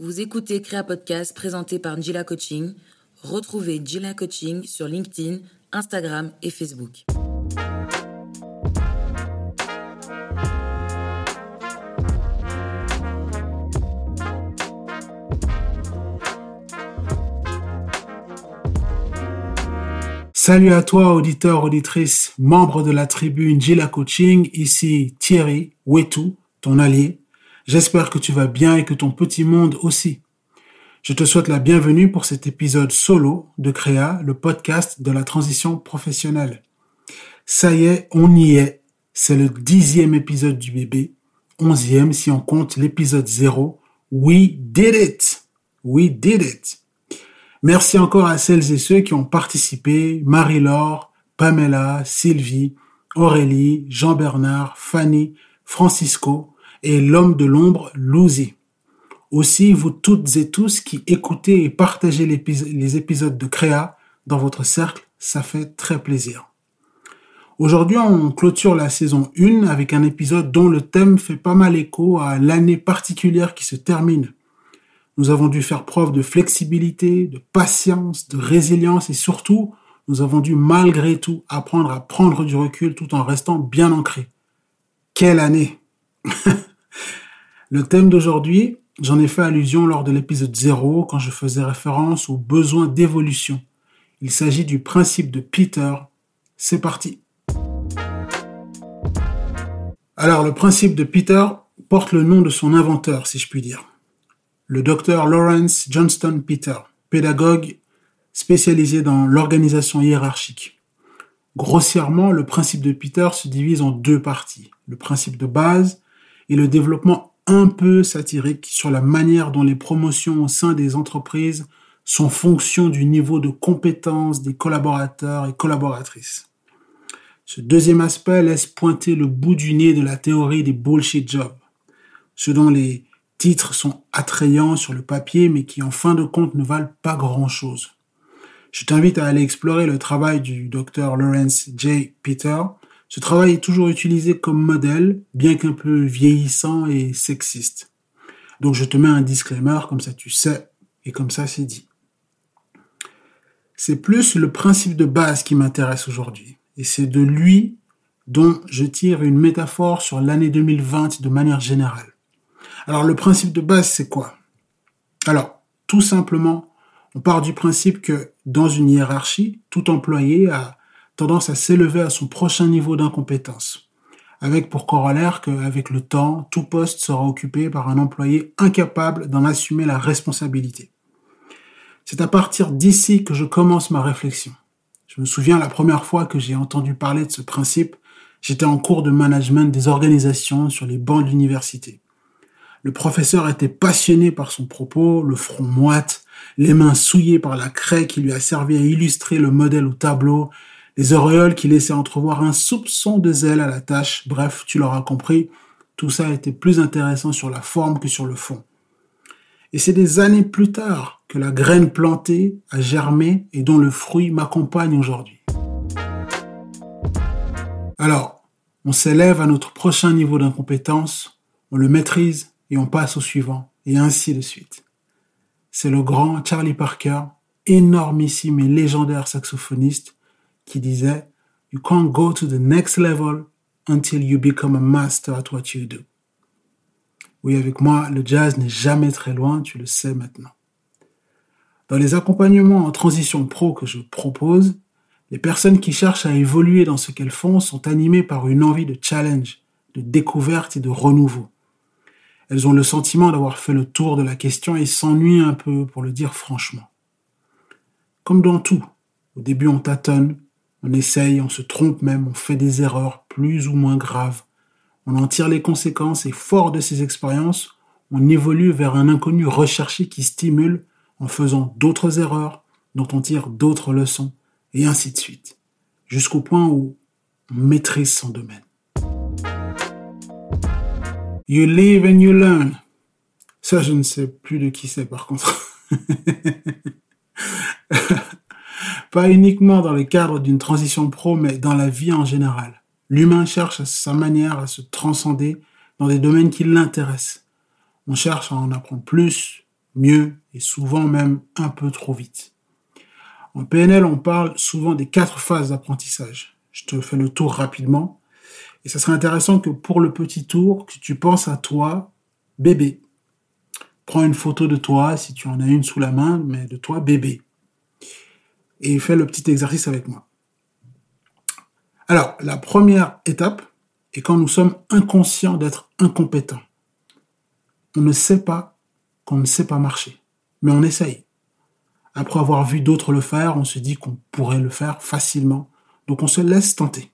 Vous écoutez Créa Podcast présenté par Njila Coaching. Retrouvez Njila Coaching sur LinkedIn, Instagram et Facebook. Salut à toi, auditeur, auditrice, membre de la tribu Njila Coaching. Ici Thierry Wetou, ton allié J'espère que tu vas bien et que ton petit monde aussi. Je te souhaite la bienvenue pour cet épisode solo de Créa, le podcast de la transition professionnelle. Ça y est, on y est. C'est le dixième épisode du bébé, onzième si on compte l'épisode zéro. We did it! We did it! Merci encore à celles et ceux qui ont participé, Marie-Laure, Pamela, Sylvie, Aurélie, Jean-Bernard, Fanny, Francisco, et l'homme de l'ombre, Louzi. Aussi, vous toutes et tous qui écoutez et partagez les épisodes de Créa dans votre cercle, ça fait très plaisir. Aujourd'hui, on clôture la saison 1 avec un épisode dont le thème fait pas mal écho à l'année particulière qui se termine. Nous avons dû faire preuve de flexibilité, de patience, de résilience et surtout, nous avons dû malgré tout apprendre à prendre du recul tout en restant bien ancré. Quelle année Le thème d'aujourd'hui, j'en ai fait allusion lors de l'épisode 0 quand je faisais référence au besoin d'évolution. Il s'agit du principe de Peter. C'est parti. Alors, le principe de Peter porte le nom de son inventeur, si je puis dire. Le docteur Lawrence Johnston Peter, pédagogue spécialisé dans l'organisation hiérarchique. Grossièrement, le principe de Peter se divise en deux parties. Le principe de base et le développement un peu satirique sur la manière dont les promotions au sein des entreprises sont fonction du niveau de compétence des collaborateurs et collaboratrices. Ce deuxième aspect laisse pointer le bout du nez de la théorie des bullshit jobs, ce dont les titres sont attrayants sur le papier mais qui en fin de compte ne valent pas grand-chose. Je t'invite à aller explorer le travail du docteur Lawrence J. Peter ce travail est toujours utilisé comme modèle, bien qu'un peu vieillissant et sexiste. Donc je te mets un disclaimer, comme ça tu sais, et comme ça c'est dit. C'est plus le principe de base qui m'intéresse aujourd'hui, et c'est de lui dont je tire une métaphore sur l'année 2020 de manière générale. Alors le principe de base, c'est quoi? Alors, tout simplement, on part du principe que dans une hiérarchie, tout employé a tendance à s'élever à son prochain niveau d'incompétence, avec pour corollaire qu'avec le temps, tout poste sera occupé par un employé incapable d'en assumer la responsabilité. C'est à partir d'ici que je commence ma réflexion. Je me souviens la première fois que j'ai entendu parler de ce principe, j'étais en cours de management des organisations sur les bancs de l'université. Le professeur était passionné par son propos, le front moite, les mains souillées par la craie qui lui a servi à illustrer le modèle au tableau les auréoles qui laissaient entrevoir un soupçon de zèle à la tâche. Bref, tu l'auras compris, tout ça était plus intéressant sur la forme que sur le fond. Et c'est des années plus tard que la graine plantée a germé et dont le fruit m'accompagne aujourd'hui. Alors, on s'élève à notre prochain niveau d'incompétence, on le maîtrise et on passe au suivant, et ainsi de suite. C'est le grand Charlie Parker, énormissime et légendaire saxophoniste, qui disait You can't go to the next level until you become a master at what you do. Oui, avec moi, le jazz n'est jamais très loin, tu le sais maintenant. Dans les accompagnements en transition pro que je propose, les personnes qui cherchent à évoluer dans ce qu'elles font sont animées par une envie de challenge, de découverte et de renouveau. Elles ont le sentiment d'avoir fait le tour de la question et s'ennuient un peu, pour le dire franchement. Comme dans tout, au début on tâtonne, on essaye, on se trompe même, on fait des erreurs plus ou moins graves. On en tire les conséquences et fort de ces expériences, on évolue vers un inconnu recherché qui stimule en faisant d'autres erreurs dont on tire d'autres leçons et ainsi de suite, jusqu'au point où on maîtrise son domaine. You live and you learn. Ça, je ne sais plus de qui c'est par contre. pas uniquement dans le cadre d'une transition pro, mais dans la vie en général. L'humain cherche à sa manière à se transcender dans des domaines qui l'intéressent. On cherche à en apprendre plus, mieux et souvent même un peu trop vite. En PNL, on parle souvent des quatre phases d'apprentissage. Je te fais le tour rapidement. Et ça serait intéressant que pour le petit tour, que tu penses à toi, bébé. Prends une photo de toi, si tu en as une sous la main, mais de toi, bébé. Et fais le petit exercice avec moi. Alors, la première étape est quand nous sommes inconscients d'être incompétents. On ne sait pas qu'on ne sait pas marcher, mais on essaye. Après avoir vu d'autres le faire, on se dit qu'on pourrait le faire facilement, donc on se laisse tenter.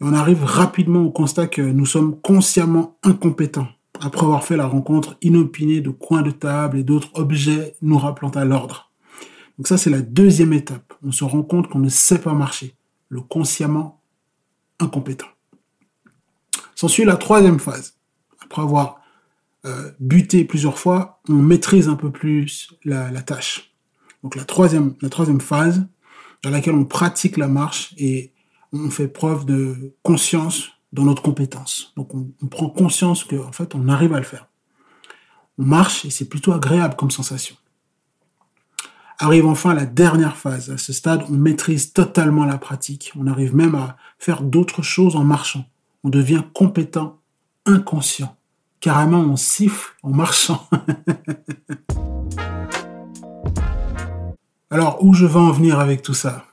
Et on arrive rapidement au constat que nous sommes consciemment incompétents, après avoir fait la rencontre inopinée de coins de table et d'autres objets nous rappelant à l'ordre. Donc ça, c'est la deuxième étape. On se rend compte qu'on ne sait pas marcher, le consciemment incompétent. S'ensuit la troisième phase. Après avoir euh, buté plusieurs fois, on maîtrise un peu plus la, tâche. Donc la troisième, la troisième phase, dans laquelle on pratique la marche et on fait preuve de conscience dans notre compétence. Donc on, on prend conscience qu'en fait on arrive à le faire. On marche et c'est plutôt agréable comme sensation. Arrive enfin la dernière phase. À ce stade, on maîtrise totalement la pratique. On arrive même à faire d'autres choses en marchant. On devient compétent, inconscient. Carrément, on siffle en marchant. Alors, où je vais en venir avec tout ça?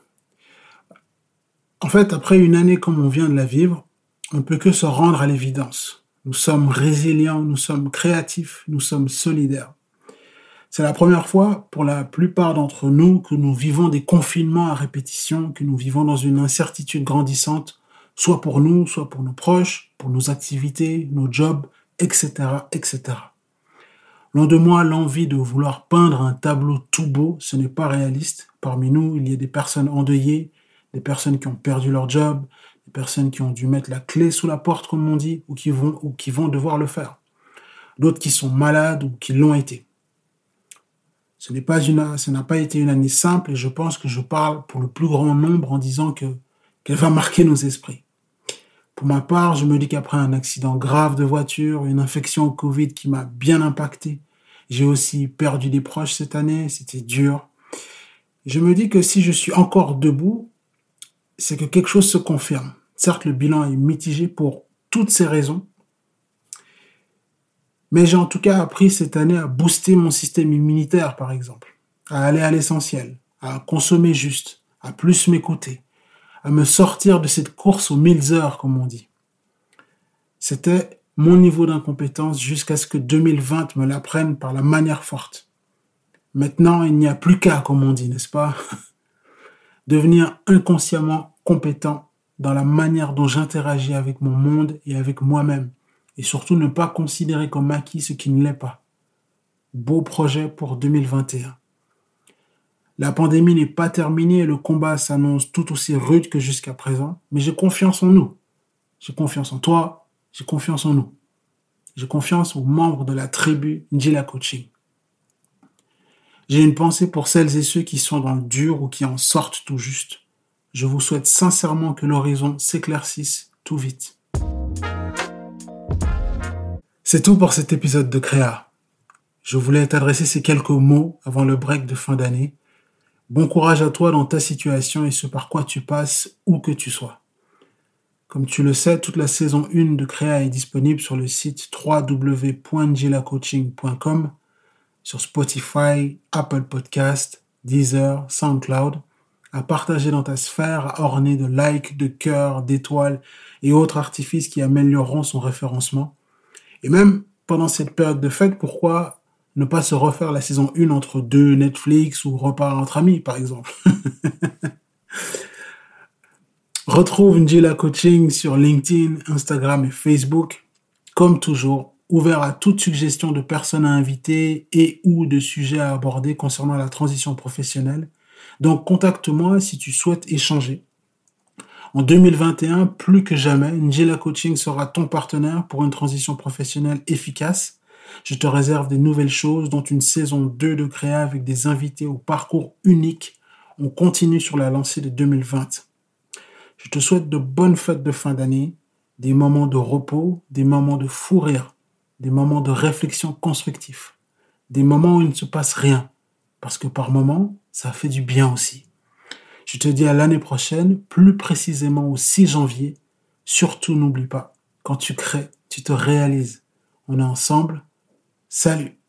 En fait, après une année comme on vient de la vivre, on ne peut que se rendre à l'évidence. Nous sommes résilients, nous sommes créatifs, nous sommes solidaires. C'est la première fois pour la plupart d'entre nous que nous vivons des confinements à répétition, que nous vivons dans une incertitude grandissante, soit pour nous, soit pour nos proches, pour nos activités, nos jobs, etc., etc. Loin de moi l'envie de vouloir peindre un tableau tout beau, ce n'est pas réaliste. Parmi nous, il y a des personnes endeuillées, des personnes qui ont perdu leur job, des personnes qui ont dû mettre la clé sous la porte, comme on dit, ou qui vont, ou qui vont devoir le faire. D'autres qui sont malades ou qui l'ont été. Ce n'est pas une, ce n'a pas été une année simple et je pense que je parle pour le plus grand nombre en disant que, qu'elle va marquer nos esprits. Pour ma part, je me dis qu'après un accident grave de voiture, une infection au Covid qui m'a bien impacté, j'ai aussi perdu des proches cette année, c'était dur. Je me dis que si je suis encore debout, c'est que quelque chose se confirme. Certes, le bilan est mitigé pour toutes ces raisons, mais j'ai en tout cas appris cette année à booster mon système immunitaire, par exemple, à aller à l'essentiel, à consommer juste, à plus m'écouter, à me sortir de cette course aux mille heures, comme on dit. C'était mon niveau d'incompétence jusqu'à ce que 2020 me l'apprenne par la manière forte. Maintenant, il n'y a plus qu'à, comme on dit, n'est-ce pas? Devenir inconsciemment compétent dans la manière dont j'interagis avec mon monde et avec moi-même et surtout ne pas considérer comme acquis ce qui ne l'est pas. Beau projet pour 2021. La pandémie n'est pas terminée et le combat s'annonce tout aussi rude que jusqu'à présent, mais j'ai confiance en nous. J'ai confiance en toi, j'ai confiance en nous. J'ai confiance aux membres de la tribu Njila Coaching. J'ai une pensée pour celles et ceux qui sont dans le dur ou qui en sortent tout juste. Je vous souhaite sincèrement que l'horizon s'éclaircisse tout vite. C'est tout pour cet épisode de Créa. Je voulais t'adresser ces quelques mots avant le break de fin d'année. Bon courage à toi dans ta situation et ce par quoi tu passes, où que tu sois. Comme tu le sais, toute la saison 1 de Créa est disponible sur le site www.gilacoaching.com, sur Spotify, Apple Podcast, Deezer, SoundCloud, à partager dans ta sphère, à orner de likes, de cœurs, d'étoiles et autres artifices qui amélioreront son référencement. Et même pendant cette période de fête, pourquoi ne pas se refaire la saison 1 entre deux Netflix ou repas entre amis, par exemple? Retrouve Njila Coaching sur LinkedIn, Instagram et Facebook. Comme toujours, ouvert à toute suggestion de personnes à inviter et ou de sujets à aborder concernant la transition professionnelle. Donc contacte-moi si tu souhaites échanger. En 2021, plus que jamais, Njila Coaching sera ton partenaire pour une transition professionnelle efficace. Je te réserve des nouvelles choses, dont une saison 2 de créa avec des invités au parcours unique. On continue sur la lancée de 2020. Je te souhaite de bonnes fêtes de fin d'année, des moments de repos, des moments de fou rire, des moments de réflexion constructif, des moments où il ne se passe rien, parce que par moments, ça fait du bien aussi. Je te dis à l'année prochaine, plus précisément au 6 janvier. Surtout n'oublie pas, quand tu crées, tu te réalises. On est ensemble. Salut